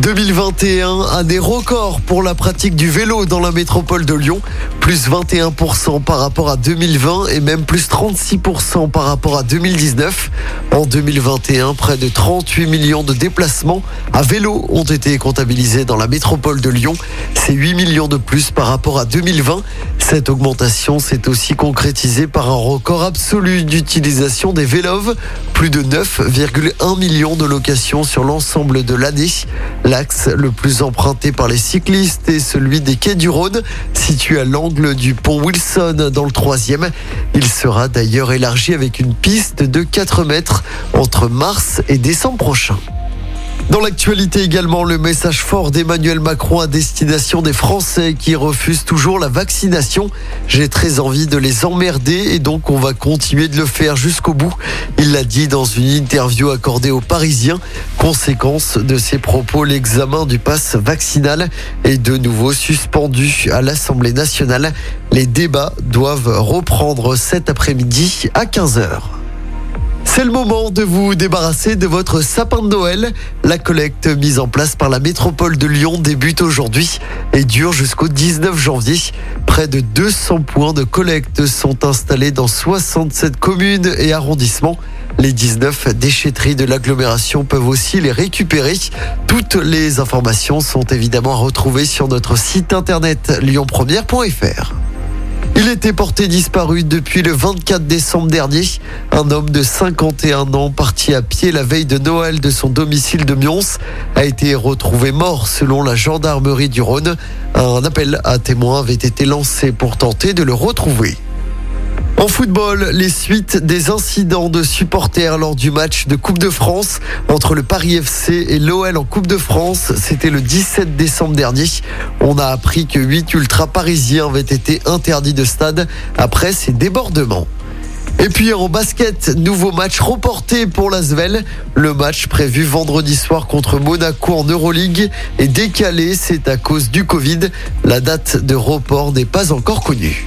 2021, année record pour la pratique du vélo dans la métropole de Lyon, plus 21% par rapport à 2020 et même plus 36% par rapport à 2019. En 2021, près de 38 millions de déplacements à vélo ont été comptabilisés dans la métropole de Lyon. C'est 8 millions de plus par rapport à 2020. Cette augmentation s'est aussi concrétisée par un record absolu d'utilisation des vélos, plus de 9,1 millions de locations sur l'ensemble de l'année. L'axe le plus emprunté par les cyclistes est celui des quais du Rhône, situé à l'angle du pont Wilson dans le troisième. Il sera d'ailleurs élargi avec une piste de 4 mètres entre mars et décembre prochain. Dans l'actualité également, le message fort d'Emmanuel Macron à destination des Français qui refusent toujours la vaccination. J'ai très envie de les emmerder et donc on va continuer de le faire jusqu'au bout. Il l'a dit dans une interview accordée aux Parisiens. Conséquence de ses propos, l'examen du pass vaccinal est de nouveau suspendu à l'Assemblée nationale. Les débats doivent reprendre cet après-midi à 15h. C'est le moment de vous débarrasser de votre sapin de Noël. La collecte mise en place par la métropole de Lyon débute aujourd'hui et dure jusqu'au 19 janvier. Près de 200 points de collecte sont installés dans 67 communes et arrondissements. Les 19 déchetteries de l'agglomération peuvent aussi les récupérer. Toutes les informations sont évidemment à retrouver sur notre site internet lyonpremière.fr. Il était porté disparu depuis le 24 décembre dernier. Un homme de 51 ans, parti à pied la veille de Noël de son domicile de Mions, a été retrouvé mort selon la gendarmerie du Rhône. Un appel à témoins avait été lancé pour tenter de le retrouver. En football, les suites des incidents de supporters lors du match de Coupe de France entre le Paris FC et l'OL en Coupe de France, c'était le 17 décembre dernier. On a appris que 8 ultra parisiens avaient été interdits de stade après ces débordements. Et puis en basket, nouveau match reporté pour l'Asvel. Le match prévu vendredi soir contre Monaco en Euroleague est décalé, c'est à cause du Covid. La date de report n'est pas encore connue.